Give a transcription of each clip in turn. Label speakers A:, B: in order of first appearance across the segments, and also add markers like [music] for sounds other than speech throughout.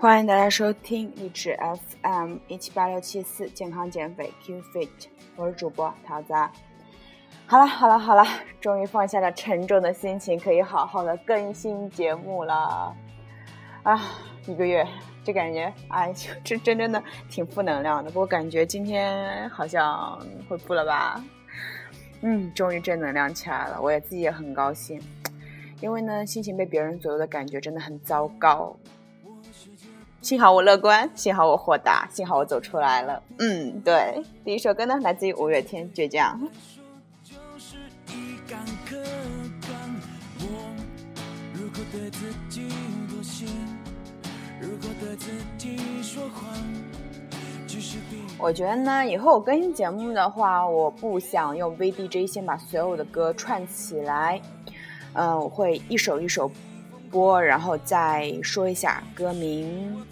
A: 欢迎大家收听励志 FM 一七八六七四健康减肥 Q Fit，我是主播桃子。好了好了好了，终于放下了沉重的心情，可以好好的更新节目了。啊，一个月，这感觉，哎，[laughs] 这真真的挺负能量的。不过感觉今天好像恢复了吧？嗯，终于正能量起来了，我也自己也很高兴。因为呢，心情被别人左右的感觉真的很糟糕。幸好我乐观，幸好我豁达，幸好我走出来了。嗯，对，第一首歌呢，来自于五月天，《倔强》。我觉得呢，以后我更新节目的话，我不想用 VDJ 先把所有的歌串起来。嗯，我会一首一首播，然后再说一下歌名，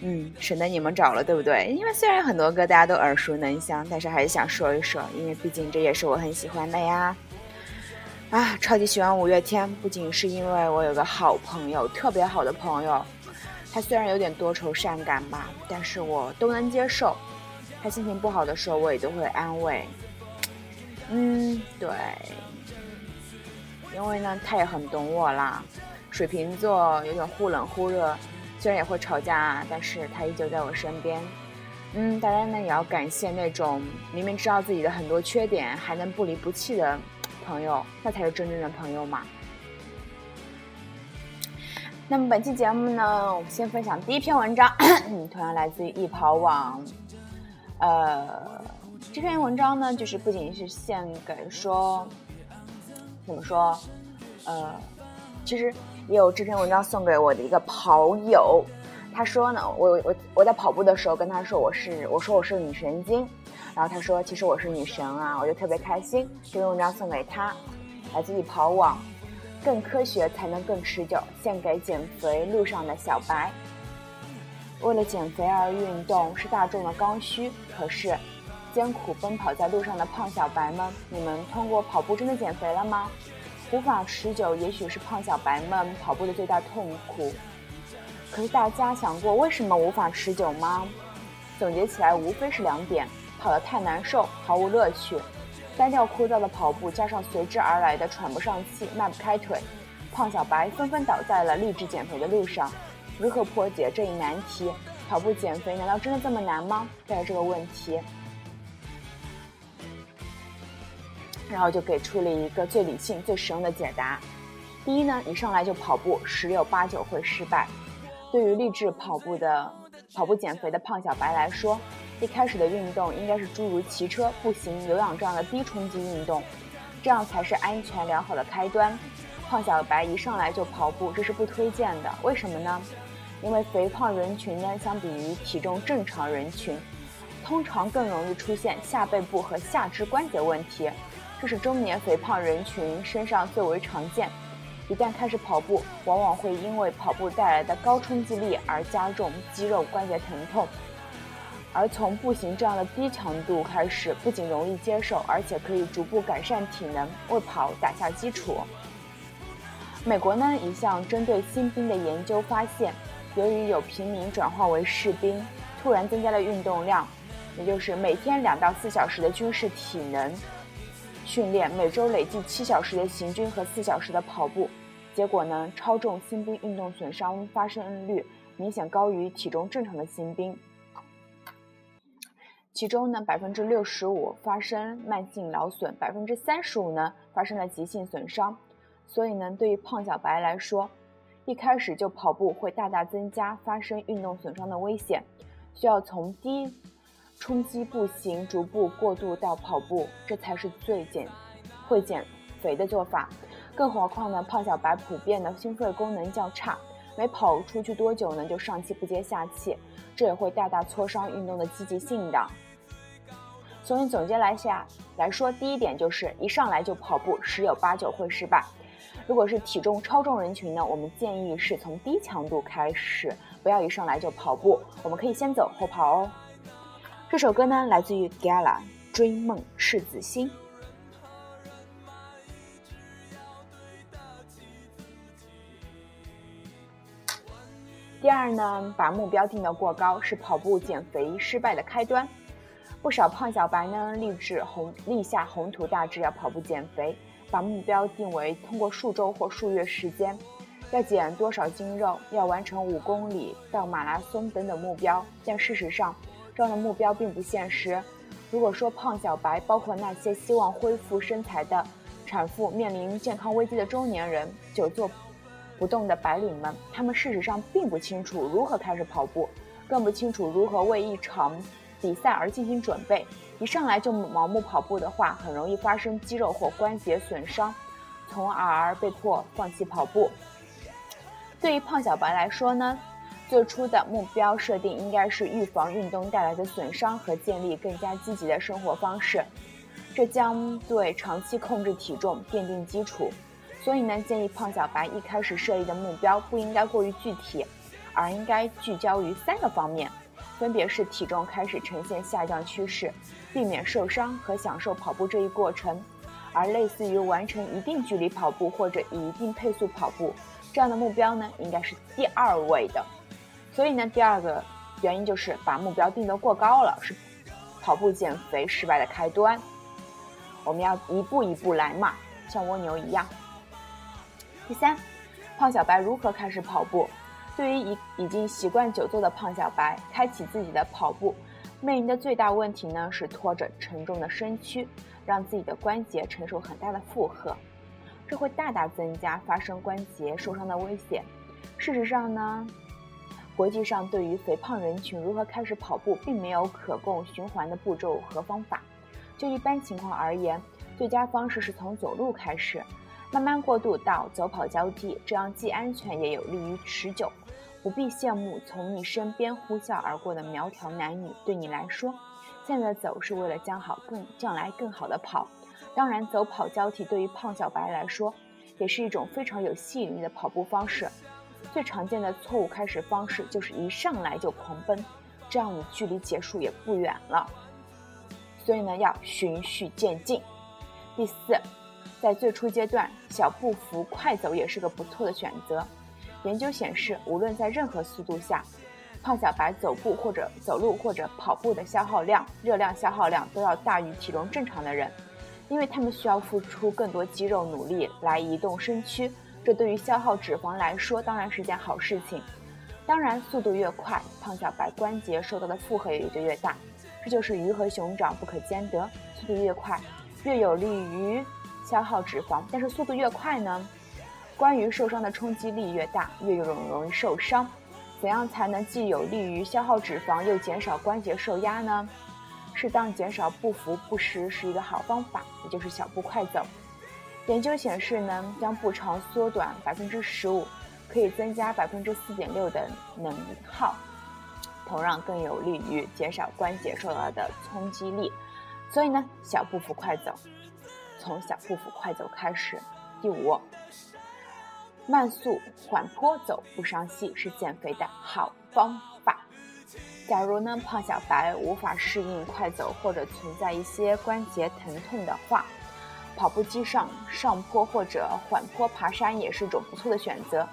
A: 嗯，省得你们找了，对不对？因为虽然很多歌大家都耳熟能详，但是还是想说一说，因为毕竟这也是我很喜欢的呀。啊，超级喜欢五月天，不仅是因为我有个好朋友，特别好的朋友，他虽然有点多愁善感吧，但是我都能接受。他心情不好的时候，我也都会安慰。嗯，对。因为呢，他也很懂我啦。水瓶座有点忽冷忽热，虽然也会吵架，但是他依旧在我身边。嗯，大家呢也要感谢那种明明知道自己的很多缺点还能不离不弃的朋友，那才是真正的朋友嘛。那么本期节目呢，我们先分享第一篇文章，同样来自于易跑网。呃，这篇文章呢，就是不仅是献给说。怎么说？呃，其实也有这篇文章送给我的一个跑友。他说呢，我我我在跑步的时候跟他说我是我说我是女神经，然后他说其实我是女神啊，我就特别开心。这篇文章送给他，来自于跑网，更科学才能更持久，献给减肥路上的小白。为了减肥而运动是大众的刚需，可是。艰苦奔跑在路上的胖小白们，你们通过跑步真的减肥了吗？无法持久，也许是胖小白们跑步的最大痛苦。可是大家想过为什么无法持久吗？总结起来，无非是两点：跑得太难受，毫无乐趣；单调枯燥的跑步，加上随之而来的喘不上气、迈不开腿，胖小白纷纷倒在了励志减肥的路上。如何破解这一难题？跑步减肥难道真的这么难吗？带着这个问题。然后就给出了一个最理性、最实用的解答。第一呢，一上来就跑步，十有八九会失败。对于励志跑步的跑步减肥的胖小白来说，一开始的运动应该是诸如骑车、步行、有氧这样的低冲击运动，这样才是安全良好的开端。胖小白一上来就跑步，这是不推荐的。为什么呢？因为肥胖人群呢，相比于体重正常人群，通常更容易出现下背部和下肢关节问题。这是中年肥胖人群身上最为常见，一旦开始跑步，往往会因为跑步带来的高冲击力而加重肌肉关节疼痛。而从步行这样的低强度开始，不仅容易接受，而且可以逐步改善体能，为跑打下基础。美国呢一项针对新兵的研究发现，由于有平民转化为士兵，突然增加了运动量，也就是每天两到四小时的军事体能。训练每周累计七小时的行军和四小时的跑步，结果呢，超重新兵运动损伤发生率明显高于体重正常的新兵。其中呢，百分之六十五发生慢性劳损，百分之三十五呢发生了急性损伤。所以呢，对于胖小白来说，一开始就跑步会大大增加发生运动损伤的危险，需要从低。冲击步行，逐步过渡到跑步，这才是最减会减肥的做法。更何况呢，胖小白普遍的心肺功能较差，没跑出去多久呢，就上气不接下气，这也会大大挫伤运动的积极性的。所以总结来下来说，第一点就是一上来就跑步，十有八九会失败。如果是体重超重人群呢，我们建议是从低强度开始，不要一上来就跑步，我们可以先走后跑哦。这首歌呢，来自于 Gala，《追梦赤子心》。第二呢，把目标定得过高是跑步减肥失败的开端。不少胖小白呢立志宏立下宏图大志要跑步减肥，把目标定为通过数周或数月时间，要减多少斤肉，要完成五公里到马拉松等等目标。但事实上，这样的目标并不现实。如果说胖小白包括那些希望恢复身材的产妇、面临健康危机的中年人、久坐。不动的白领们，他们事实上并不清楚如何开始跑步，更不清楚如何为一场比赛而进行准备。一上来就盲目跑步的话，很容易发生肌肉或关节损伤，从而被迫放弃跑步。对于胖小白来说呢，最初的目标设定应该是预防运动带来的损伤和建立更加积极的生活方式，这将对长期控制体重奠定基础。所以呢，建议胖小白一开始设立的目标不应该过于具体，而应该聚焦于三个方面，分别是体重开始呈现下降趋势，避免受伤和享受跑步这一过程。而类似于完成一定距离跑步或者以一定配速跑步这样的目标呢，应该是第二位的。所以呢，第二个原因就是把目标定得过高了，是跑步减肥失败的开端。我们要一步一步来嘛，像蜗牛一样。第三，胖小白如何开始跑步？对于已已经习惯久坐的胖小白，开启自己的跑步，面临的最大问题呢是拖着沉重的身躯，让自己的关节承受很大的负荷，这会大大增加发生关节受伤的危险。事实上呢，国际上对于肥胖人群如何开始跑步，并没有可供循环的步骤和方法。就一般情况而言，最佳方式是从走路开始。慢慢过渡到走跑交替，这样既安全也有利于持久。不必羡慕从你身边呼啸而过的苗条男女，对你来说，现在走是为了将好更将来更好的跑。当然，走跑交替对于胖小白来说，也是一种非常有吸引力的跑步方式。最常见的错误开始方式就是一上来就狂奔，这样你距离结束也不远了。所以呢，要循序渐进。第四。在最初阶段，小步幅快走也是个不错的选择。研究显示，无论在任何速度下，胖小白走步或者走路或者跑步的消耗量、热量消耗量都要大于体重正常的人，因为他们需要付出更多肌肉努力来移动身躯，这对于消耗脂肪来说当然是件好事情。当然，速度越快，胖小白关节受到的负荷也就越大，这就是鱼和熊掌不可兼得。速度越快，越有利于。消耗脂肪，但是速度越快呢，关于受伤的冲击力越大，越容容易受伤。怎样才能既有利于消耗脂肪，又减少关节受压呢？适当减少步幅步时是一个好方法，也就是小步快走。研究显示呢，将步长缩短百分之十五，可以增加百分之四点六的能耗，同样更有利于减少关节受到的冲击力。所以呢，小步幅快走。从小步幅快走开始。第五，慢速缓坡走不伤膝是减肥的好方法。假如呢胖小白无法适应快走或者存在一些关节疼痛的话，跑步机上上坡或者缓坡爬山也是一种不错的选择。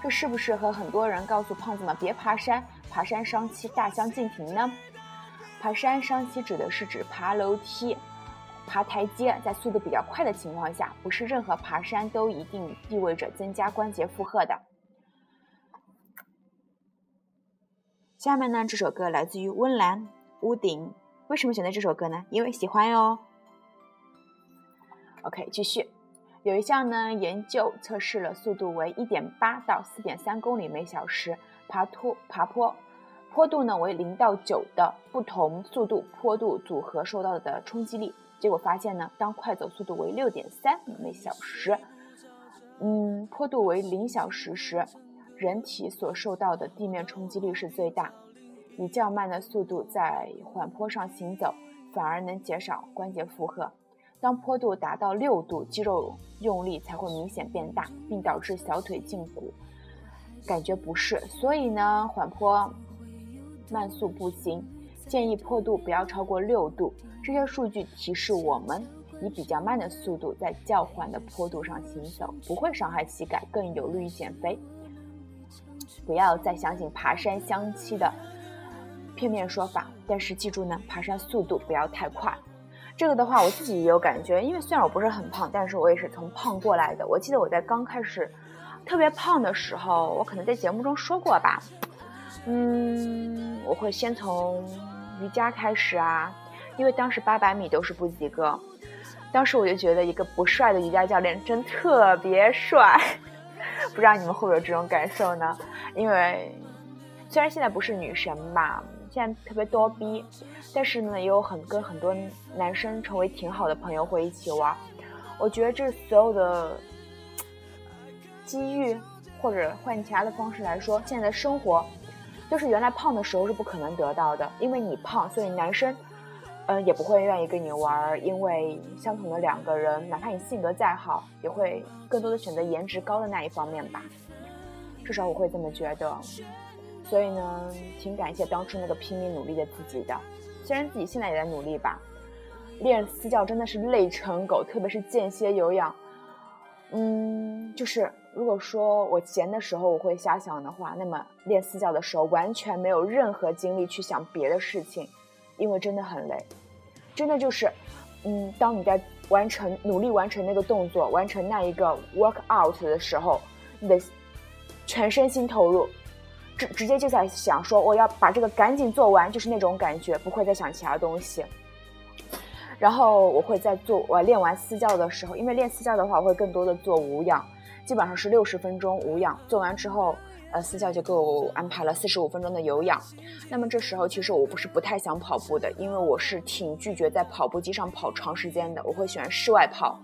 A: 这是不是和很多人告诉胖子们别爬山，爬山伤膝大相径庭呢？爬山伤膝指的是指爬楼梯。爬台阶，在速度比较快的情况下，不是任何爬山都一定意味着增加关节负荷的。下面呢，这首歌来自于温岚《屋顶》。为什么选择这首歌呢？因为喜欢哟。OK，继续。有一项呢研究测试了速度为1.8到4.3公里每小时爬坡爬坡，坡度呢为0到9的不同速度坡度组合受到的冲击力。结果发现呢，当快走速度为六点三每小时，嗯，坡度为零小时时，人体所受到的地面冲击力是最大。以较慢的速度在缓坡上行走，反而能减少关节负荷。当坡度达到六度，肌肉用力才会明显变大，并导致小腿胫骨感觉不适。所以呢，缓坡慢速步行。建议坡度不要超过六度。这些数据提示我们，以比较慢的速度在较缓的坡度上行走，不会伤害膝盖，更有利于减肥。不要再相信爬山相期的片面说法。但是记住呢，爬山速度不要太快。这个的话，我自己也有感觉，因为虽然我不是很胖，但是我也是从胖过来的。我记得我在刚开始特别胖的时候，我可能在节目中说过吧。嗯，我会先从瑜伽开始啊，因为当时八百米都是不及格。当时我就觉得一个不帅的瑜伽教练真特别帅，不知道你们会不会有这种感受呢？因为虽然现在不是女神吧，现在特别多逼，但是呢，也有很跟很多男生成为挺好的朋友，会一起玩。我觉得这所有的机遇，或者换其他的方式来说，现在的生活。就是原来胖的时候是不可能得到的，因为你胖，所以男生，嗯，也不会愿意跟你玩。因为相同的两个人，哪怕你性格再好，也会更多的选择颜值高的那一方面吧。至少我会这么觉得。所以呢，挺感谢当初那个拼命努力的自己的。虽然自己现在也在努力吧，练私教真的是累成狗，特别是间歇有氧，嗯，就是。如果说我闲的时候我会瞎想的话，那么练私教的时候完全没有任何精力去想别的事情，因为真的很累，真的就是，嗯，当你在完成努力完成那个动作，完成那一个 work out 的时候，你的全身心投入，直直接就在想说我要把这个赶紧做完，就是那种感觉，不会再想其他东西。然后我会在做我练完私教的时候，因为练私教的话，我会更多的做无氧。基本上是六十分钟无氧，做完之后，呃，私教就给我安排了四十五分钟的有氧。那么这时候其实我不是不太想跑步的，因为我是挺拒绝在跑步机上跑长时间的，我会喜欢室外跑。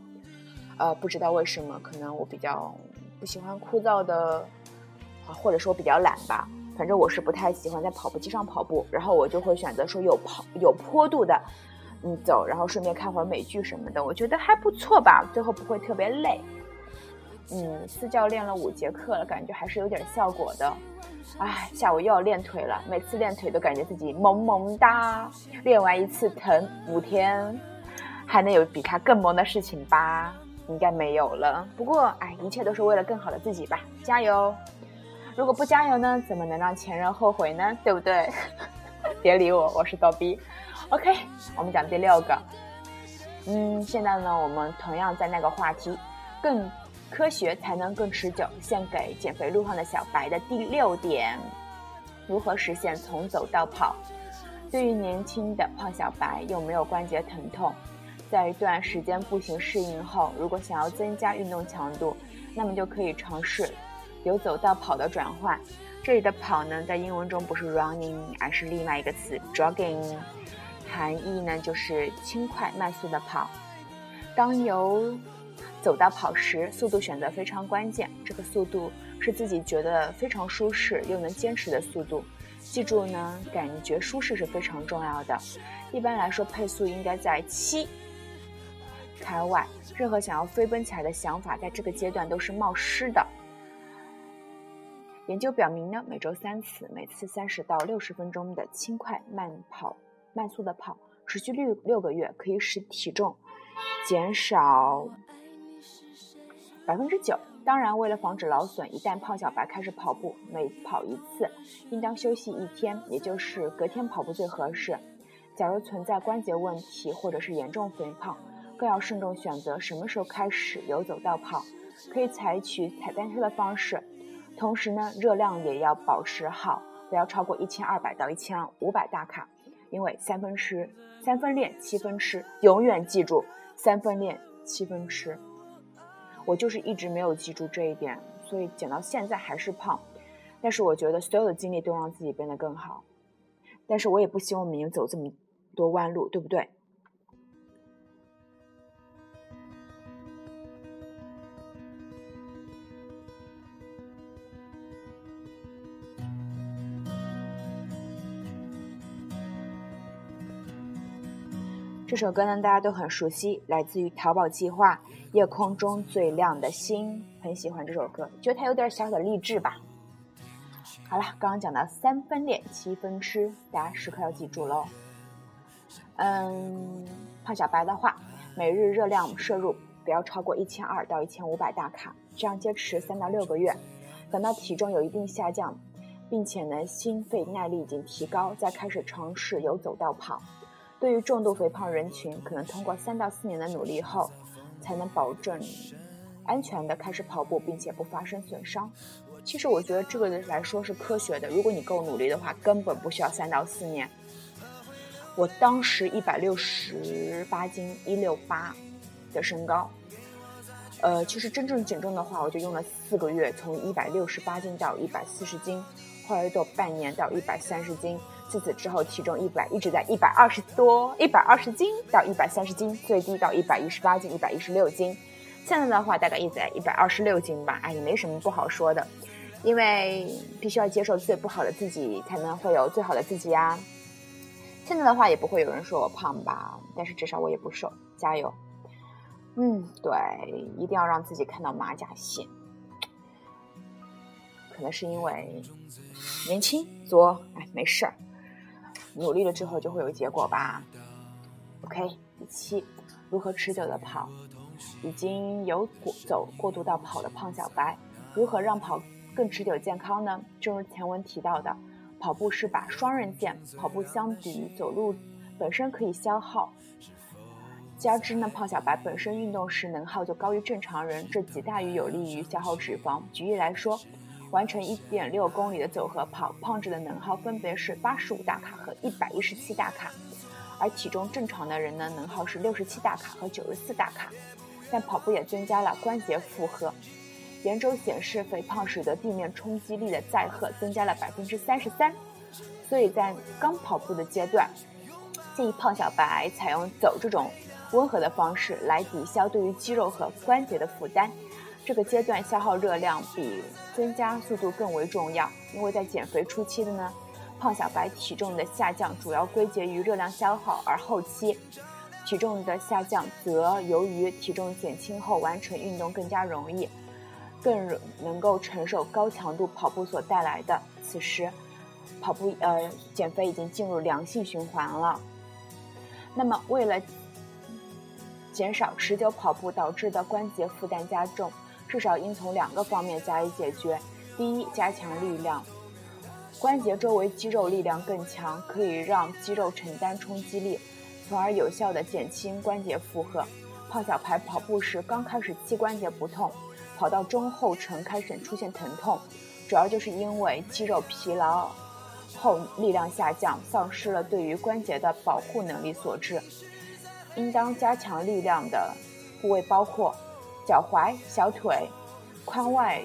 A: 呃，不知道为什么，可能我比较不喜欢枯燥的，或者说比较懒吧。反正我是不太喜欢在跑步机上跑步，然后我就会选择说有跑有坡度的，嗯，走，然后顺便看会儿美剧什么的，我觉得还不错吧，最后不会特别累。嗯，私教练了五节课了，感觉还是有点效果的。唉，下午又要练腿了，每次练腿都感觉自己萌萌哒，练完一次疼五天，还能有比他更萌的事情吧？应该没有了。不过，唉，一切都是为了更好的自己吧，加油！如果不加油呢，怎么能让前任后悔呢？对不对？[laughs] 别理我，我是逗逼。OK，我们讲第六个。嗯，现在呢，我们同样在那个话题，更。科学才能更持久。献给减肥路上的小白的第六点：如何实现从走到跑？对于年轻的胖小白又没有关节疼痛，在一段时间步行适应后，如果想要增加运动强度，那么就可以尝试由走到跑的转换。这里的跑呢，在英文中不是 running，而是另外一个词 jogging，含义呢就是轻快慢速的跑。当由走到跑时，速度选择非常关键。这个速度是自己觉得非常舒适又能坚持的速度。记住呢，感觉舒适是非常重要的。一般来说，配速应该在七开外。任何想要飞奔起来的想法，在这个阶段都是冒失的。研究表明呢，每周三次，每次三十到六十分钟的轻快慢跑、慢速的跑，持续六六个月，可以使体重减少。百分之九。当然，为了防止劳损，一旦胖小白开始跑步，每跑一次应当休息一天，也就是隔天跑步最合适。假如存在关节问题或者是严重肥胖，更要慎重选择什么时候开始由走到跑。可以采取踩单车的方式，同时呢，热量也要保持好，不要超过一千二百到一千五百大卡，因为三分吃三分练七分吃，永远记住三分练七分吃。我就是一直没有记住这一点，所以减到现在还是胖。但是我觉得所有的经历都让自己变得更好。但是我也不希望我们走这么多弯路，对不对？这首歌呢，大家都很熟悉，来自于淘宝计划《夜空中最亮的星》，很喜欢这首歌，觉得它有点小小的励志吧。好了，刚刚讲到三分练，七分吃，大家时刻要记住喽。嗯，胖小白的话，每日热量摄入不要超过一千二到一千五百大卡，这样坚持三到六个月，等到体重有一定下降，并且呢心肺耐力已经提高，再开始尝试由走到跑。对于重度肥胖人群，可能通过三到四年的努力后，才能保证安全的开始跑步，并且不发生损伤。其实我觉得这个来说是科学的，如果你够努力的话，根本不需要三到四年。我当时一百六十八斤，一六八的身高，呃，其实真正减重的话，我就用了四个月，从一百六十八斤到一百四十斤，后来到半年到一百三十斤，自此之后体重一百一直在一百二十多，一百二十斤到一百三十斤，最低到一百一十八斤、一百一十六斤，现在的话大概一在一百二十六斤吧，哎，也没什么不好说的。因为必须要接受最不好的自己，才能会有最好的自己呀。现在的话也不会有人说我胖吧，但是至少我也不瘦，加油。嗯，对，一定要让自己看到马甲线。可能是因为年轻作，哎，没事儿，努力了之后就会有结果吧。OK，第七，如何持久的跑？已经有过走过渡到跑的胖小白，如何让跑？更持久健康呢？正如前文提到的，跑步是把双刃剑。跑步相比走路本身可以消耗，加之呢，胖小白本身运动时能耗就高于正常人，这极大于有利于消耗脂肪。举例来说，完成一点六公里的走和跑，胖子的能耗分别是八十五大卡和一百一十七大卡，而体重正常的人呢，能耗是六十七大卡和九十四大卡。但跑步也增加了关节负荷。研究显示，肥胖使得地面冲击力的载荷增加了百分之三十三，所以在刚跑步的阶段，建议胖小白采用走这种温和的方式来抵消对于肌肉和关节的负担。这个阶段消耗热量比增加速度更为重要，因为在减肥初期的呢，胖小白体重的下降主要归结于热量消耗，而后期体重的下降则由于体重减轻后完成运动更加容易。更能够承受高强度跑步所带来的。此时，跑步呃减肥已经进入良性循环了。那么，为了减少持久跑步导致的关节负担加重，至少应从两个方面加以解决。第一，加强力量，关节周围肌肉力量更强，可以让肌肉承担冲击力，从而有效的减轻关节负荷。胖小排跑步时刚开始膝关节不痛。跑到中后程开始出现疼痛，主要就是因为肌肉疲劳后力量下降，丧失了对于关节的保护能力所致。应当加强力量的部位包括脚踝、小腿、髋外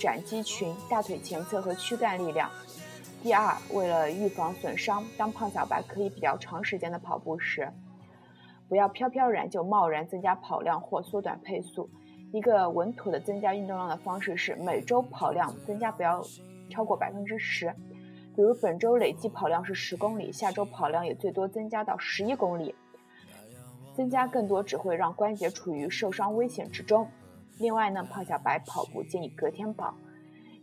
A: 展肌群、大腿前侧和躯干力量。第二，为了预防损伤，当胖小白可以比较长时间的跑步时，不要飘飘然就贸然增加跑量或缩短配速。一个稳妥的增加运动量的方式是每周跑量增加不要超过百分之十，比如本周累计跑量是十公里，下周跑量也最多增加到十一公里。增加更多只会让关节处于受伤危险之中。另外呢，胖小白跑步建议隔天跑，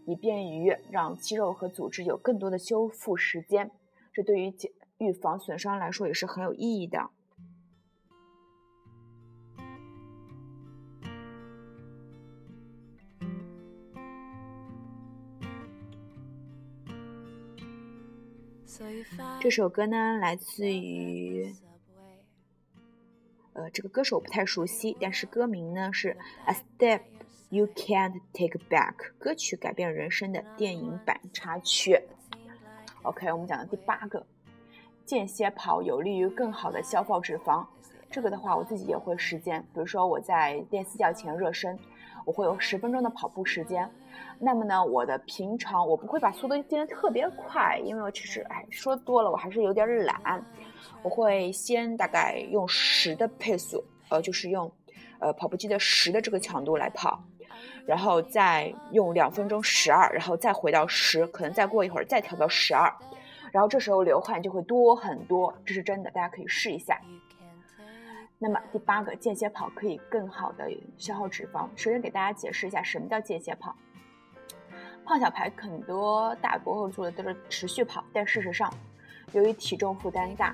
A: 以便于让肌肉和组织有更多的修复时间，这对于减预防损伤来说也是很有意义的。这首歌呢，来自于，这个歌手不太熟悉，但是歌名呢是《A Step You Can't Take Back》，歌曲改变人生的电影版插曲。OK，我们讲的第八个，间歇跑有利于更好的消耗脂肪。这个的话，我自己也会实践，比如说我在练私教前热身。我会有十分钟的跑步时间，那么呢，我的平常我不会把速度变得特别快，因为我其实哎说多了，我还是有点懒。我会先大概用十的配速，呃，就是用呃跑步机的十的这个强度来跑，然后再用两分钟十二，然后再回到十，可能再过一会儿再调到十二，然后这时候流汗就会多很多，这是真的，大家可以试一下。那么第八个，间歇跑可以更好的消耗脂肪。首先给大家解释一下什么叫间歇跑。胖小排很多大博后做的都是持续跑，但事实上，由于体重负担大，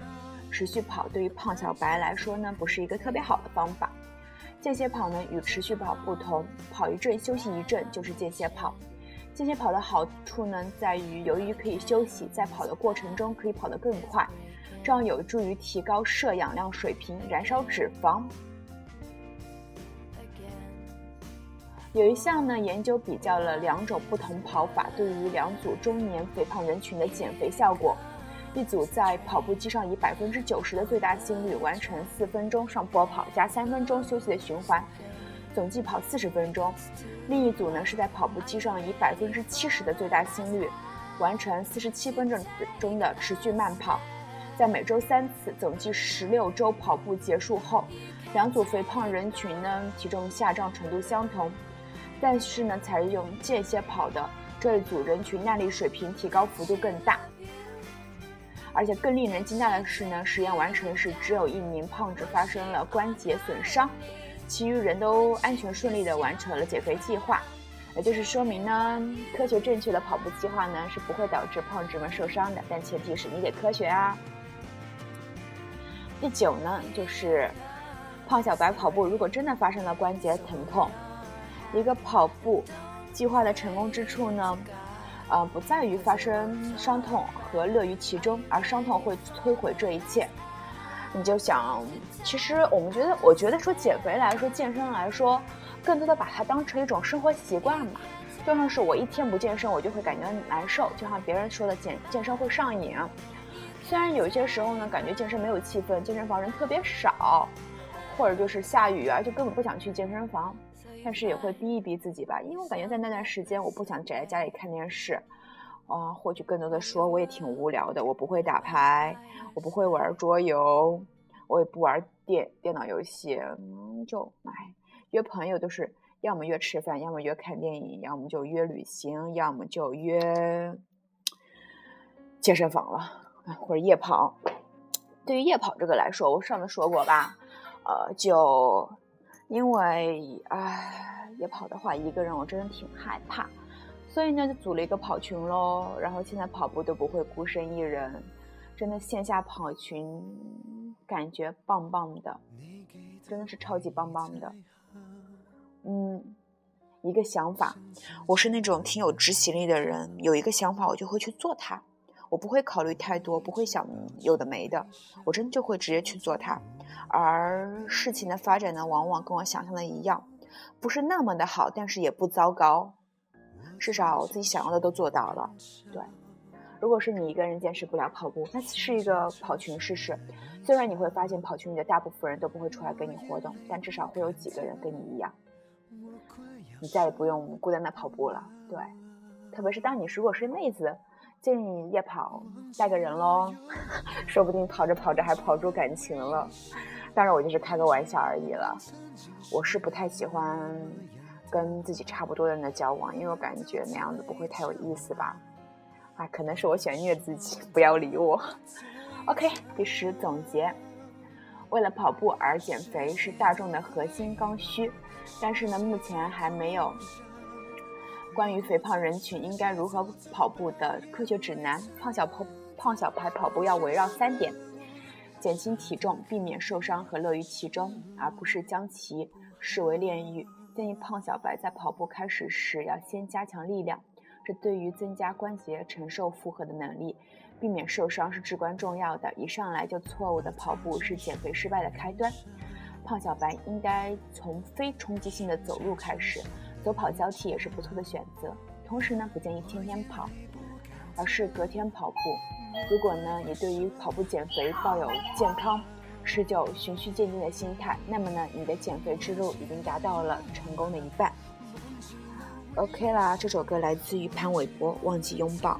A: 持续跑对于胖小白来说呢，不是一个特别好的方法。间歇跑呢与持续跑不同，跑一阵休息一阵就是间歇跑。间歇跑的好处呢，在于由于可以休息，在跑的过程中可以跑得更快，这样有助于提高摄氧量水平，燃烧脂肪。有一项呢研究比较了两种不同跑法对于两组中年肥胖人群的减肥效果。一组在跑步机上以百分之九十的最大心率完成四分钟上坡跑加三分钟休息的循环，总计跑四十分钟；另一组呢是在跑步机上以百分之七十的最大心率完成四十七分钟中的持续慢跑，在每周三次，总计十六周跑步结束后，两组肥胖人群呢体重下降程度相同，但是呢采用间歇跑的这一组人群耐力水平提高幅度更大。而且更令人惊讶的是呢，实验完成时只有一名胖子发生了关节损伤，其余人都安全顺利地完成了减肥计划。也就是说明呢，科学正确的跑步计划呢是不会导致胖子们受伤的，但前提是你得科学啊。第九呢，就是胖小白跑步如果真的发生了关节疼痛，一个跑步计划的成功之处呢？呃，不在于发生伤痛和乐于其中，而伤痛会摧毁这一切。你就想，其实我们觉得，我觉得说减肥来说，健身来说，更多的把它当成一种生活习惯嘛。就像是我一天不健身，我就会感觉难受。就像别人说的，健健身会上瘾。虽然有些时候呢，感觉健身没有气氛，健身房人特别少，或者就是下雨啊，就根本不想去健身房。但是也会逼一逼自己吧，因为我感觉在那段时间，我不想宅在家里看电视，啊，或许更多的说，我也挺无聊的。我不会打牌，我不会玩桌游，我也不玩电电脑游戏，嗯，就哎，约朋友都是要么约吃饭，要么约看电影，要么就约旅行，要么就约健身房了，或者夜跑。对于夜跑这个来说，我上次说过吧，呃，就。因为唉，夜跑的话，一个人我真的挺害怕，所以呢就组了一个跑群喽。然后现在跑步都不会孤身一人，真的线下跑群感觉棒棒的，真的是超级棒棒的。嗯，一个想法，我是那种挺有执行力的人，有一个想法我就会去做它，我不会考虑太多，不会想有的没的，我真就会直接去做它。而事情的发展呢，往往跟我想象的一样，不是那么的好，但是也不糟糕，至少自己想要的都做到了。对，如果是你一个人坚持不了跑步，那是一个跑群试试。虽然你会发现跑群里的大部分人都不会出来跟你活动，但至少会有几个人跟你一样，你再也不用孤单的跑步了。对，特别是当你如果是妹子。建议夜跑带个人喽，[laughs] 说不定跑着跑着还跑出感情了。当然我就是开个玩笑而已了。我是不太喜欢跟自己差不多的人的交往，因为我感觉那样子不会太有意思吧。啊，可能是我喜欢虐自己，不要理我。OK，第十总结：为了跑步而减肥是大众的核心刚需，但是呢，目前还没有。关于肥胖人群应该如何跑步的科学指南，胖小跑胖小白跑步要围绕三点：减轻体重、避免受伤和乐于其中，而不是将其视为炼狱。建议胖小白在跑步开始时要先加强力量，这对于增加关节承受负荷的能力，避免受伤是至关重要的。一上来就错误的跑步是减肥失败的开端。胖小白应该从非冲击性的走路开始。走跑交替也是不错的选择，同时呢，不建议天天跑，而是隔天跑步。如果呢，你对于跑步减肥抱有健康、持久、循序渐进的心态，那么呢，你的减肥之路已经达到了成功的一半。OK 啦，这首歌来自于潘玮柏，《忘记拥抱》。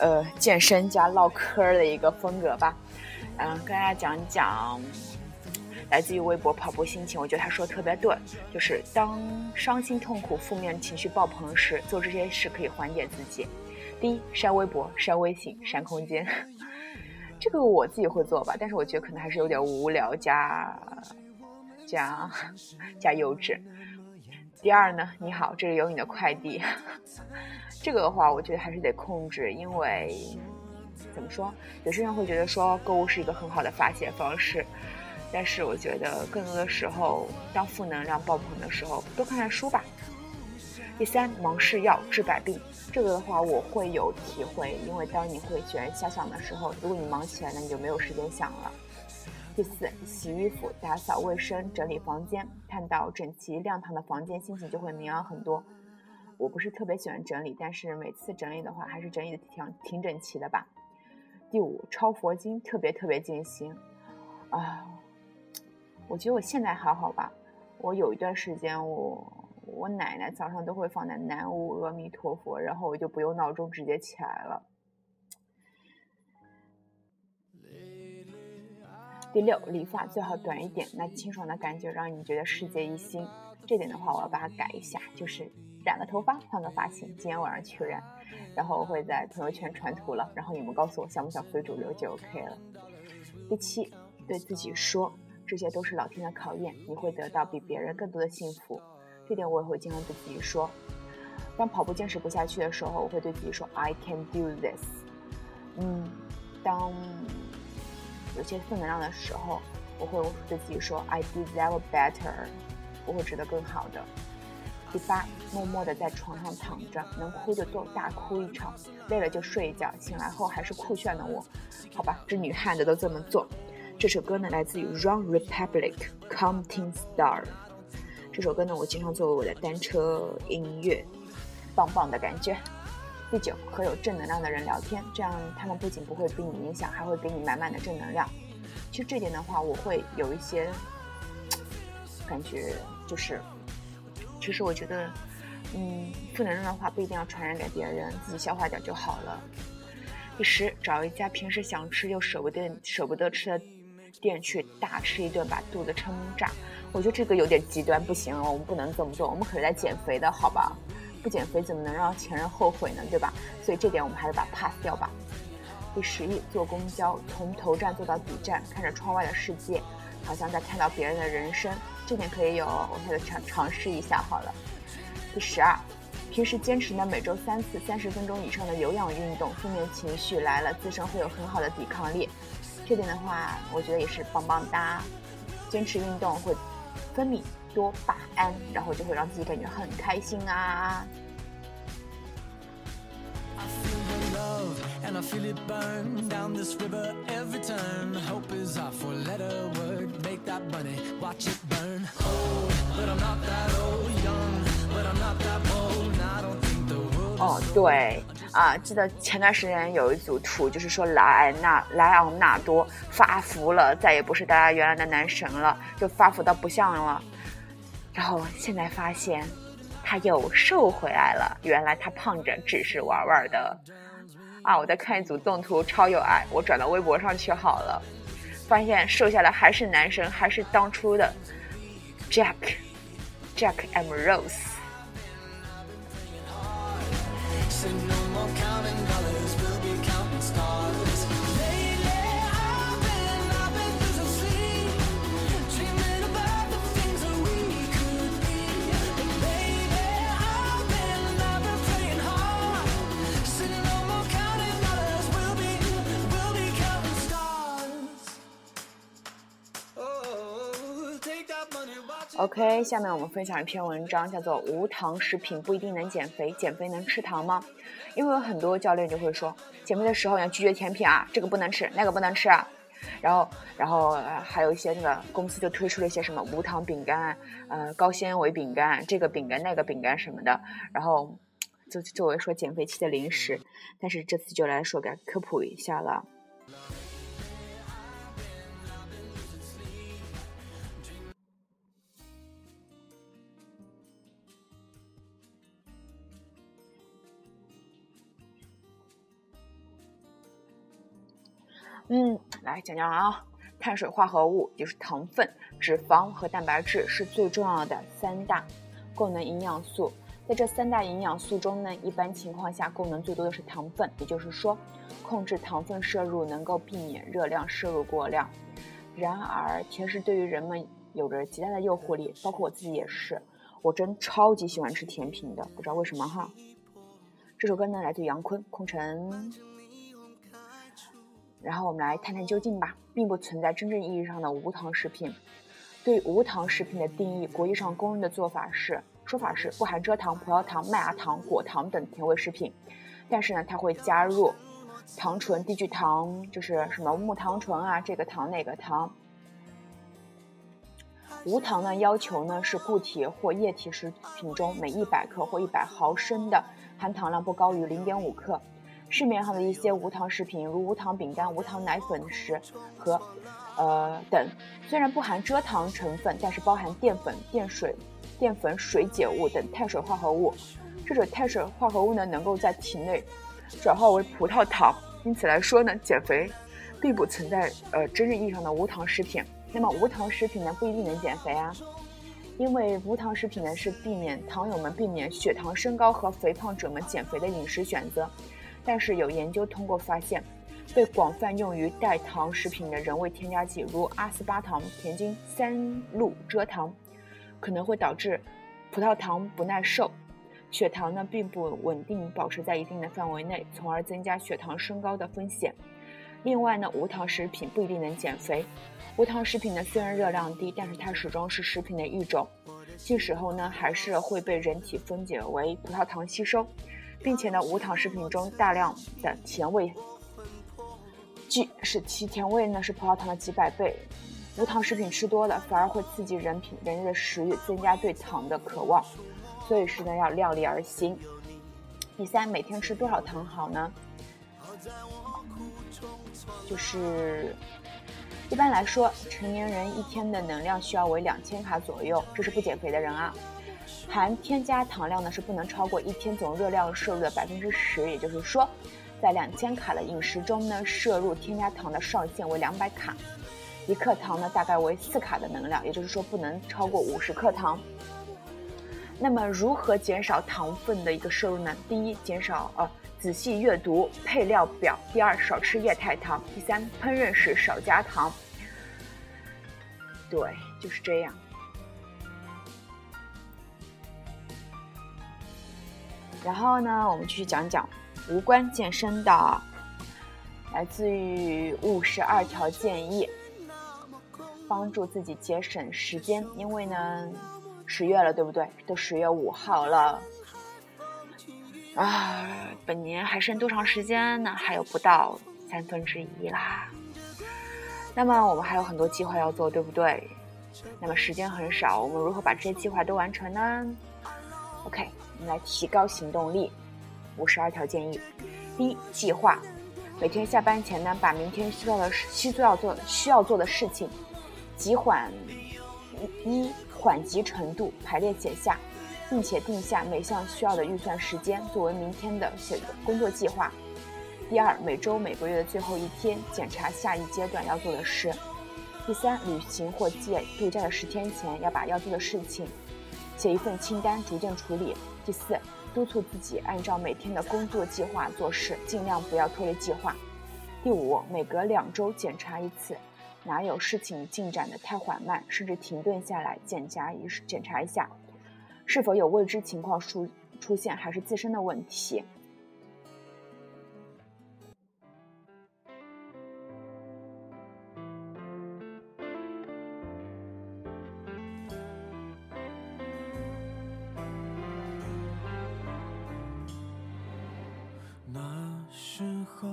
A: 呃，健身加唠嗑的一个风格吧，嗯，跟大家讲讲来自于微博跑步心情。我觉得他说的特别对，就是当伤心、痛苦、负面情绪爆棚时，做这些事可以缓解自己。第一，删微博、删微信、删空间。[laughs] 这个我自己会做吧，但是我觉得可能还是有点无聊加加 [laughs] 加幼稚。第二呢，你好，这里有你的快递。[laughs] 这个的话，我觉得还是得控制，因为怎么说，有些人会觉得说购物是一个很好的发泄方式，但是我觉得更多的时候，当负能量爆棚的时候，多看看书吧。第三，忙是药治百病。这个的话，我会有体会，因为当你会喜欢瞎想的时候，如果你忙起来，那你就没有时间想了。第四，洗衣服、打扫卫生、整理房间，看到整齐亮堂的房间，心情就会明朗很多。我不是特别喜欢整理，但是每次整理的话，还是整理的挺挺整齐的吧。第五，抄佛经，特别特别静心。啊，我觉得我现在还好吧。我有一段时间我。我奶奶早上都会放在南无阿弥陀佛，然后我就不用闹钟直接起来了。第六，理发最好短一点，那清爽的感觉让你觉得世界一新。这点的话，我要把它改一下，就是染个头发，换个发型，今天晚上去染，然后我会在朋友圈传图了，然后你们告诉我想不想非主流就 OK 了。第七，对自己说，这些都是老天的考验，你会得到比别人更多的幸福。这点我也会经常对自己说。当跑步坚持不下去的时候，我会对自己说 “I can do this”。嗯，当有些负能量的时候，我会对自己说 “I deserve better”。我会值得更好的。第八，默默的在床上躺着，能哭就多大哭一场，累了就睡一觉，醒来后还是酷炫的我。好吧，这女汉子都这么做。这首歌呢，来自于 Run Republic，《Counting Star》。这首歌呢，我经常作为我的单车音乐，棒棒的感觉。第九，和有正能量的人聊天，这样他们不仅不会被你影响，还会给你满满的正能量。其实这点的话，我会有一些感觉，就是，其实我觉得，嗯，负能量的话不一定要传染给别人，自己消化掉就好了。第十，找一家平时想吃又舍不得舍不得吃的店去大吃一顿，把肚子撑炸。我觉得这个有点极端，不行，我们不能这么做。我们可是在减肥的，好吧？不减肥怎么能让前任后悔呢？对吧？所以这点我们还是把 pass 掉吧。第十一，坐公交从头站坐到底站，看着窗外的世界，好像在看到别人的人生。这点可以有，我下次尝尝试一下好了。第十二，平时坚持呢每周三次三十分钟以上的有氧运动，负面情绪来了，自身会有很好的抵抗力。这点的话，我觉得也是棒棒哒。坚持运动会。分泌多巴胺，然后就会让自己感觉很开心啊。哦，对啊，记得前段时间有一组图，就是说莱纳莱昂纳多发福了，再也不是大家原来的男神了，就发福到不像了。然后现在发现他又瘦回来了，原来他胖着只是玩玩的。啊，我在看一组动图，超有爱，我转到微博上去好了。发现瘦下来还是男神，还是当初的 Jack Jack M Rose。OK，下面我们分享一篇文章，叫做《无糖食品不一定能减肥，减肥能吃糖吗？》因为有很多教练就会说，减肥的时候要拒绝甜品啊，这个不能吃，那个不能吃啊。然后，然后还有一些那个公司就推出了一些什么无糖饼干，呃，高纤维饼干，这个饼干那个饼干什么的，然后就作为说减肥期的零食。但是这次就来说给科普一下了。嗯，来讲讲啊，碳水化合物就是糖分、脂肪和蛋白质是最重要的三大功能营养素。在这三大营养素中呢，一般情况下功能最多的是糖分，也就是说，控制糖分摄入能够避免热量摄入过量。然而，甜食对于人们有着极大的诱惑力，包括我自己也是，我真超级喜欢吃甜品的，不知道为什么哈。这首歌呢，来自杨坤，《空城》。然后我们来探探究竟吧，并不存在真正意义上的无糖食品。对无糖食品的定义，国际上公认的做法是。说法是不含蔗糖、葡萄糖、麦芽糖、果糖等甜味食品，但是呢，它会加入糖醇、低聚糖，就是什么木糖醇啊，这个糖那个糖。无糖呢，要求呢是固体或液体食品中每一百克或一百毫升的含糖量不高于零点五克。市面上的一些无糖食品，如无糖饼干、无糖奶粉时和呃等，虽然不含蔗糖成分，但是包含淀粉、淀水。淀粉、水解物等碳水化合物，这种碳水化合物呢，能够在体内转化为葡萄糖。因此来说呢，减肥并不存在呃真正意义上的无糖食品。那么无糖食品呢，不一定能减肥啊，因为无糖食品呢是避免糖友们避免血糖升高和肥胖者们减肥的饮食选择。但是有研究通过发现，被广泛用于代糖食品的人为添加剂，如阿斯巴糖、甜精三氯蔗糖。可能会导致葡萄糖不耐受，血糖呢并不稳定保持在一定的范围内，从而增加血糖升高的风险。另外呢，无糖食品不一定能减肥。无糖食品呢虽然热量低，但是它始终是食品的一种，进食后呢还是会被人体分解为葡萄糖吸收，并且呢无糖食品中大量的甜味，G 是其甜味呢是葡萄糖的几百倍。无糖食品吃多了，反而会刺激人品人的食欲，增加对糖的渴望，所以是呢要量力而行。第三，每天吃多少糖好呢？就是一般来说，成年人一天的能量需要为两千卡左右，这是不减肥的人啊。含添加糖量呢是不能超过一天总热量摄入的百分之十，也就是说，在两千卡的饮食中呢，摄入添加糖的上限为两百卡。一克糖呢，大概为四卡的能量，也就是说不能超过五十克糖。那么如何减少糖分的一个摄入呢？第一，减少呃仔细阅读配料表；第二，少吃液态糖；第三，烹饪时少加糖。对，就是这样。然后呢，我们继续讲讲无关健身的，来自于五十二条建议。帮助自己节省时间，因为呢，十月了，对不对？都十月五号了，啊，本年还剩多长时间呢？还有不到三分之一啦。那么我们还有很多计划要做，对不对？那么时间很少，我们如何把这些计划都完成呢？OK，来提高行动力。五十二条建议：第一，计划，每天下班前呢，把明天需要的需要做的需要做的事情。急缓一缓急程度排列写下，并且定下每项需要的预算时间，作为明天的写工作计划。第二，每周每个月的最后一天检查下一阶段要做的事。第三，旅行或借度假的十天前要把要做的事情写一份清单，逐渐处理。第四，督促自己按照每天的工作计划做事，尽量不要脱离计划。第五，每隔两周检查一次。哪有事情进展的太缓慢，甚至停顿下来检查一检查一下，是否有未知情况出出现，还是自身的问题？时候，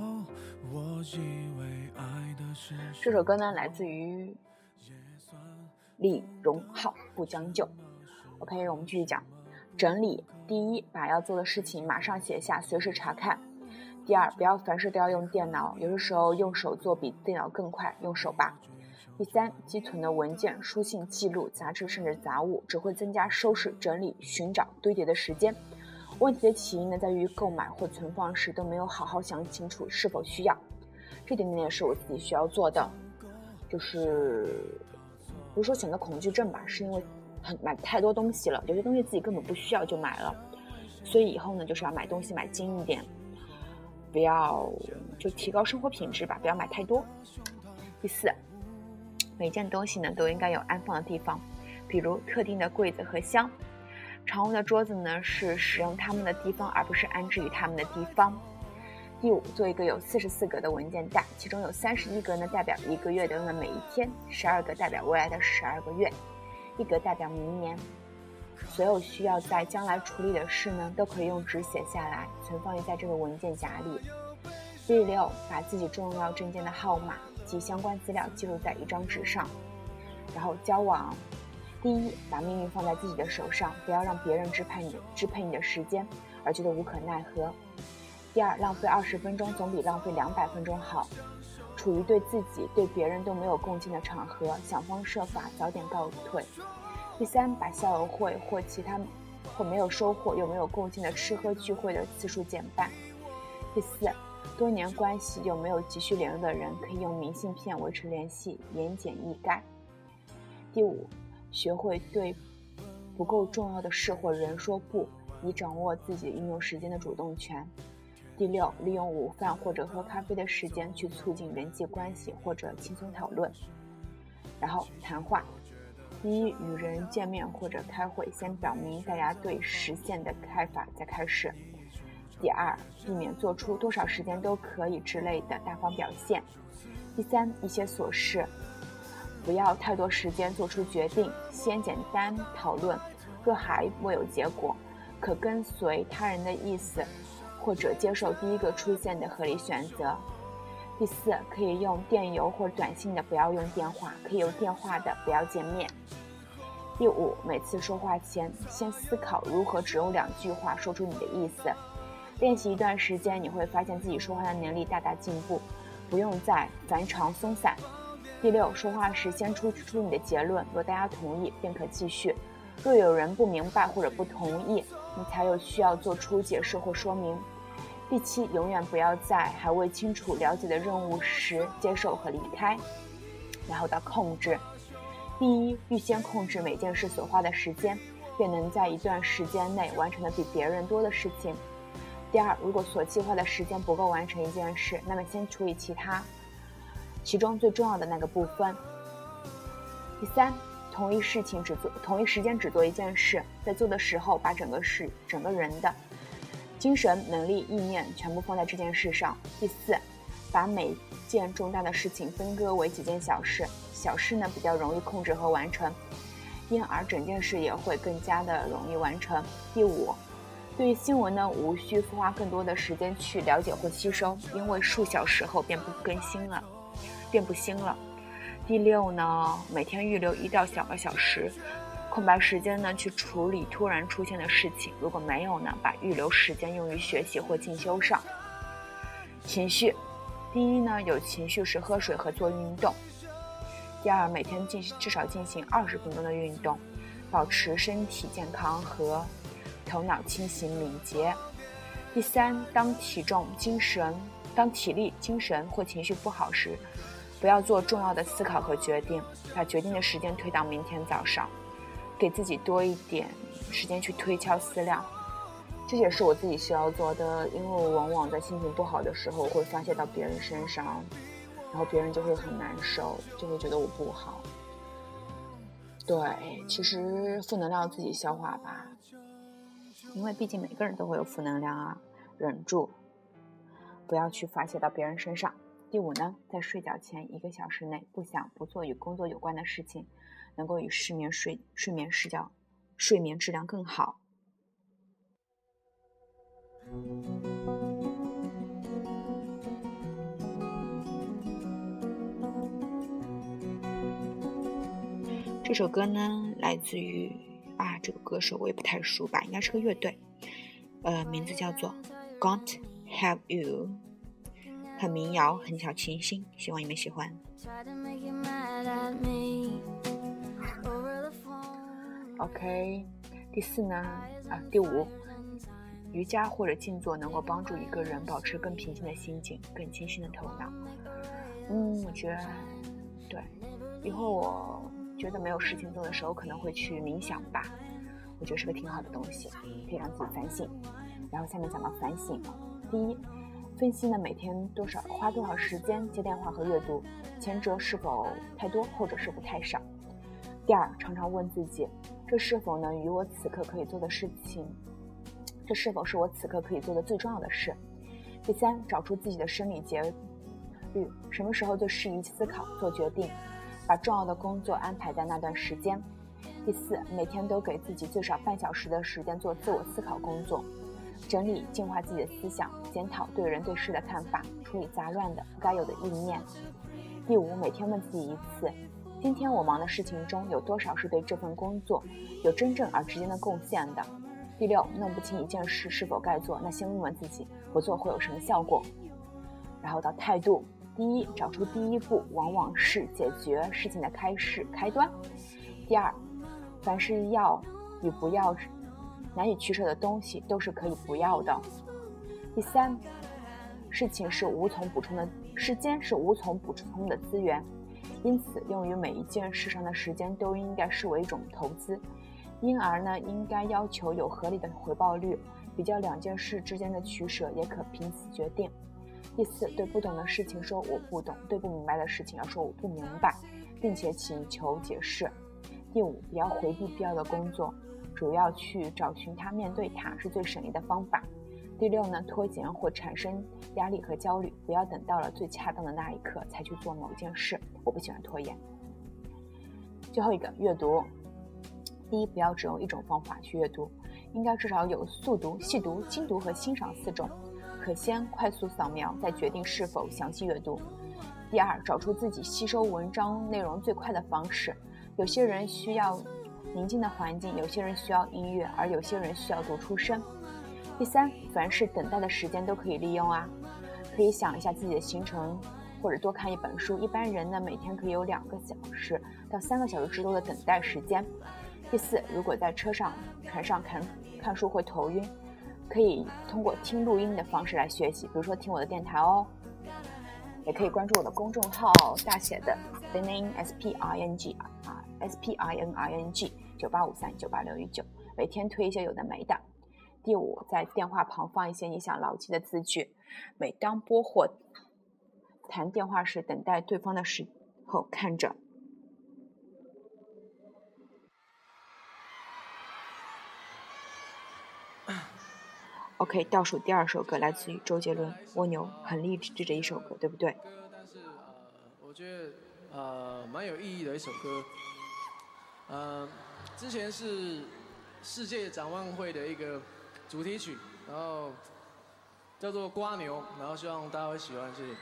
A: 我以为爱的是这首歌呢，来自于李荣浩，不将就。OK，我们继续讲整理。第一，把要做的事情马上写下，随时查看。第二，不要凡事都要用电脑，有的时候用手做比电脑更快，用手吧。第三，积存的文件、书信记录、杂志甚至杂物，只会增加收拾、整理、寻找、堆叠的时间。问题的起因呢，在于购买或存放时都没有好好想清楚是否需要。这点点也是我自己需要做的，就是不是说选择恐惧症吧，是因为很买太多东西了，有些东西自己根本不需要就买了，所以以后呢就是要买东西买精一点，不要就提高生活品质吧，不要买太多。第四，每件东西呢都应该有安放的地方，比如特定的柜子和箱。常用的桌子呢是使用它们的地方，而不是安置于它们的地方。第五，做一个有四十四格的文件袋，其中有三十一格呢代表一个月的用的每一天，十二个代表未来的十二个月，一格代表明年。所有需要在将来处理的事呢，都可以用纸写下来，存放于在这个文件夹里。第六，把自己重要证件的号码及相关资料记录在一张纸上。然后交往，第一，把命运放在自己的手上，不要让别人支配你支配你的时间，而觉得无可奈何。第二，浪费二十分钟总比浪费两百分钟好。处于对自己、对别人都没有贡献的场合，想方设法早点告退。第三，把校友会或其他或没有收获又没有贡献的吃喝聚会的次数减半。第四，多年关系又没有急需联络的人，可以用明信片维持联系，言简意赅。第五，学会对不够重要的事或人说不，以掌握自己运用时间的主动权。第六，利用午饭或者喝咖啡的时间去促进人际关系或者轻松讨论。然后谈话，第一，与人见面或者开会，先表明大家对实现的看法再开始。第二，避免做出多少时间都可以之类的大方表现。第三，一些琐事，不要太多时间做出决定，先简单讨论，若还未有结果，可跟随他人的意思。或者接受第一个出现的合理选择。第四，可以用电邮或短信的，不要用电话；可以用电话的，不要见面。第五，每次说话前先思考如何只用两句话说出你的意思。练习一段时间，你会发现自己说话的能力大大进步，不用再繁长松散。第六，说话时先出出你的结论，若大家同意，便可继续；若有人不明白或者不同意，你才有需要做出解释或说明。第七，永远不要在还未清楚了解的任务时接受和离开。然后到控制，第一，预先控制每件事所花的时间，便能在一段时间内完成的比别人多的事情。第二，如果所计划的时间不够完成一件事，那么先处理其他，其中最重要的那个部分。第三，同一事情只做同一时间只做一件事，在做的时候把整个事整个人的。精神、能力、意念全部放在这件事上。第四，把每件重大的事情分割为几件小事，小事呢比较容易控制和完成，因而整件事也会更加的容易完成。第五，对于新闻呢，无需花更多的时间去了解或吸收，因为数小时后便不更新了，便不新了。第六呢，每天预留一到两个小时。空白时间呢，去处理突然出现的事情；如果没有呢，把预留时间用于学习或进修上。情绪，第一呢，有情绪时喝水和做运动；第二，每天进至少进行二十分钟的运动，保持身体健康和头脑清醒敏捷；第三，当体重、精神、当体力、精神或情绪不好时，不要做重要的思考和决定，把决定的时间推到明天早上。给自己多一点时间去推敲思量，这也是我自己需要做的。因为我往往在心情不好的时候会发泄到别人身上，然后别人就会很难受，就会觉得我不好。对，其实负能量自己消化吧，因为毕竟每个人都会有负能量啊，忍住，不要去发泄到别人身上。第五呢，在睡觉前一个小时内不想不做与工作有关的事情。能够与失眠睡睡眠失觉，睡眠质量更好。这首歌呢，来自于啊，这个歌手我也不太熟吧，应该是个乐队，呃，名字叫做《Got Have You》，很民谣，很小清新，希望你们喜欢。OK，第四呢，啊，第五，瑜伽或者静坐能够帮助一个人保持更平静的心境、更清醒的头脑。嗯，我觉得对。以后我觉得没有事情做的时候，可能会去冥想吧。我觉得是个挺好的东西，可以让自己反省。然后下面讲到反省，第一，分析呢每天多少花多少时间接电话和阅读，前者是否太多，后者是否太少。第二，常常问自己，这是否能与我此刻可以做的事情？这是否是我此刻可以做的最重要的事？第三，找出自己的生理节律，什么时候最适宜思考做决定，把重要的工作安排在那段时间。第四，每天都给自己最少半小时的时间做自我思考工作，整理净化自己的思想，检讨对人对事的看法，处理杂乱的不该有的意念。第五，每天问自己一次：今天我忙的事情中有多少是对这份工作有真正而直接的贡献的？第六，弄不清一件事是否该做，那先问问自己，不做会有什么效果？然后到态度，第一，找出第一步，往往是解决事情的开始开端。第二，凡是要与不要难以取舍的东西，都是可以不要的。第三，事情是无从补充的，时间是无从补充的资源，因此用于每一件事上的时间都应该视为一种投资。因而呢，应该要求有合理的回报率，比较两件事之间的取舍，也可凭此决定。第四，对不懂的事情说我不懂，对不明白的事情要说我不明白，并且请求解释。第五，不要回避必要的工作，主要去找寻它，面对它是最省力的方法。第六呢，拖延会产生压力和焦虑，不要等到了最恰当的那一刻才去做某件事。我不喜欢拖延。最后一个，阅读。第一，不要只用一种方法去阅读，应该至少有速读、细读、精读和欣赏四种，可先快速扫描，再决定是否详细阅读。第二，找出自己吸收文章内容最快的方式，有些人需要宁静的环境，有些人需要音乐，而有些人需要读出声。第三，凡是等待的时间都可以利用啊，可以想一下自己的行程，或者多看一本书。一般人呢，每天可以有两个小时到三个小时之多的等待时间。第四，如果在车上、船上看看书会头晕，可以通过听录音的方式来学习，比如说听我的电台哦。也可以关注我的公众号，大写的 spinning s p i n g 啊 s p i n i n g 九八五三九八六一九，每天推一些有的没的。第五，在电话旁放一些你想牢记的字句，每当拨或谈电话时，等待对方的时候看着。[coughs] OK，倒数第二首歌来自于周杰伦，《蜗牛》，很励志这一首歌，对不对？
B: 但是呃，我觉得呃蛮有意义的一首歌。呃，之前是世界展望会的一个主题曲，然后叫做《瓜牛》，然后希望大家会喜欢，谢谢。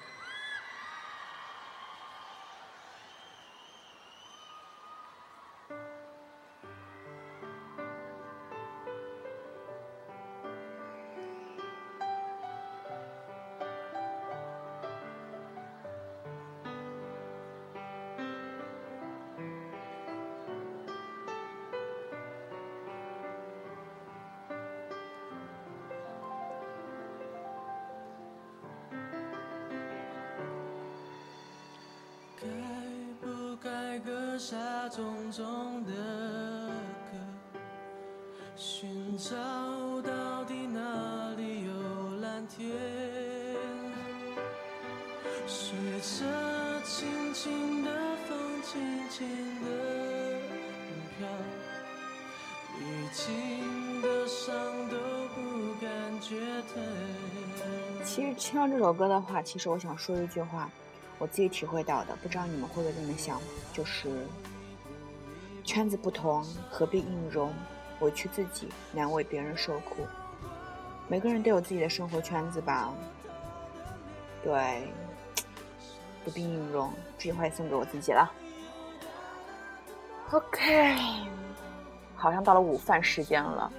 B: 歌下重重的歌，寻找到底哪里有蓝天？随着轻轻的风，轻轻的飘，历经的伤都不感觉疼。
A: 其实听到这首歌的话，其实我想说一句话。我自己体会到的，不知道你们会不会这么想，就是圈子不同，何必硬融，委屈自己，难为别人受苦。每个人都有自己的生活圈子吧，对，不必硬融。这句话也送给我自己了。OK，好像到了午饭时间了，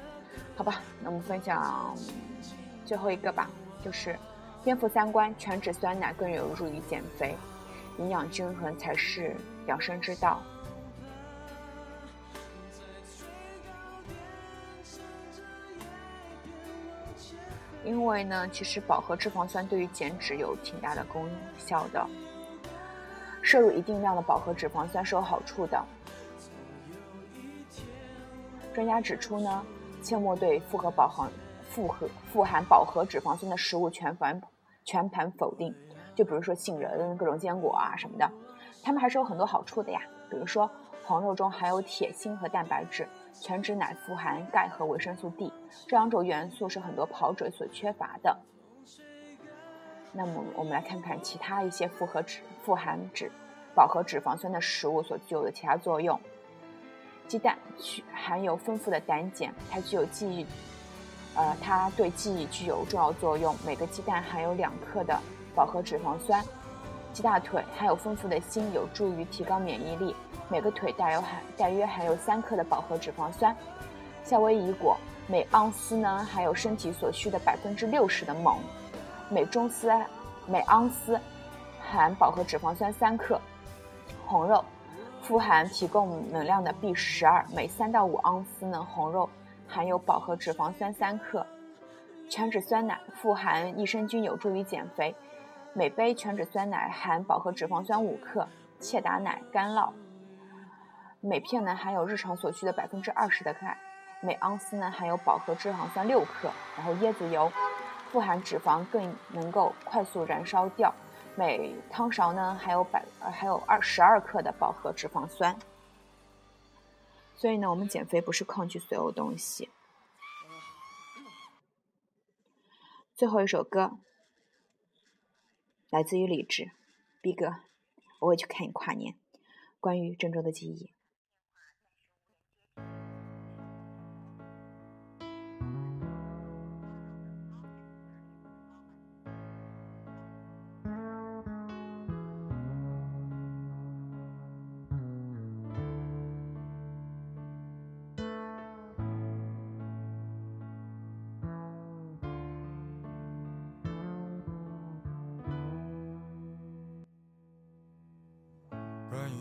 A: 好吧，那我们分享最后一个吧，就是。颠覆三观，全脂酸奶更有助于减肥，营养均衡才是养生之道。因为呢，其实饱和脂肪酸对于减脂有挺大的功效的。摄入一定量的饱和脂肪酸是有好处的。专家指出呢，切莫对复合饱含复合富含饱和脂肪酸的食物全盘全盘否定。就比如说杏仁、各种坚果啊什么的，它们还是有很多好处的呀。比如说黄肉中含有铁、锌和蛋白质，全脂奶富含钙和维生素 D，这两种元素是很多跑者所缺乏的。那么我们来看看其他一些复合脂、富含脂、饱和脂肪酸的食物所具有的其他作用。鸡蛋含有丰富的胆碱，它具有记忆，呃，它对记忆具有重要作用。每个鸡蛋含有两克的。饱和脂肪酸，鸡大腿含有丰富的锌，有助于提高免疫力。每个腿大有含大约含有三克的饱和脂肪酸。夏威夷果每盎司呢含有身体所需的百分之六十的锰。每中司每盎司含饱和脂肪酸三克。红肉富含提供能量的 B 十二，每三到五盎司呢红肉含有饱和脂肪酸三克。全脂酸奶富含益生菌，有助于减肥。每杯全脂酸奶含饱和脂肪酸五克，切达奶干酪。每片呢含有日常所需的百分之二十的钙，每盎司呢含有饱和脂肪酸六克。然后椰子油富含脂肪，更能够快速燃烧掉。每汤勺呢还有百呃还有二十二克的饱和脂肪酸。所以呢，我们减肥不是抗拒所有东西。最后一首歌。来自于理智，B 哥，我会去看你跨年。关于郑州的记忆。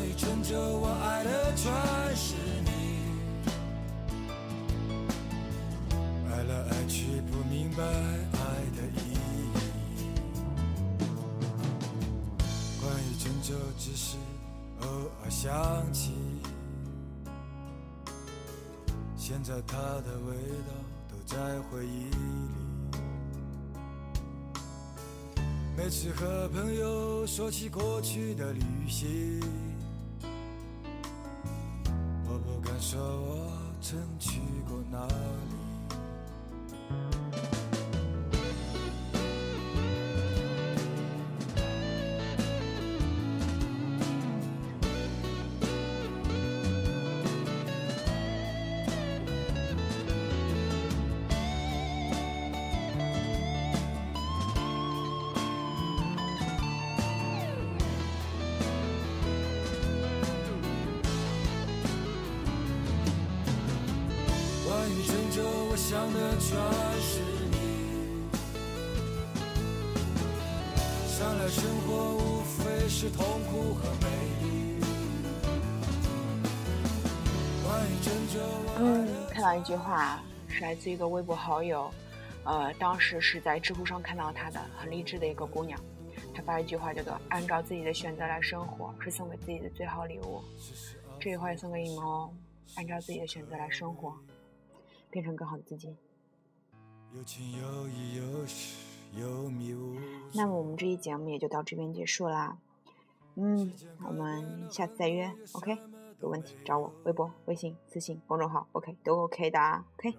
C: 关于郑州，我爱的全是你，爱来爱去不明白爱的意义。关于郑州，只是偶尔想起，现在它的味道都在回忆里。每次和朋友说起过去的旅行。说我曾去过哪里？
A: 看到一句话，是来自一个微博好友，呃，当时是在知乎上看到她的，很励志的一个姑娘。她发了一句话，叫做“按照自己的选择来生活，是送给自己的最好礼物”。这句话也送给你们哦，按照自己的选择来生活，变成更好的自己。
C: 有情有义有时有迷。
A: 那么我们这期节目也就到这边结束啦，嗯，我们下次再约，OK。有问题找我微博微信私信公众号 ok 都 ok 的 ok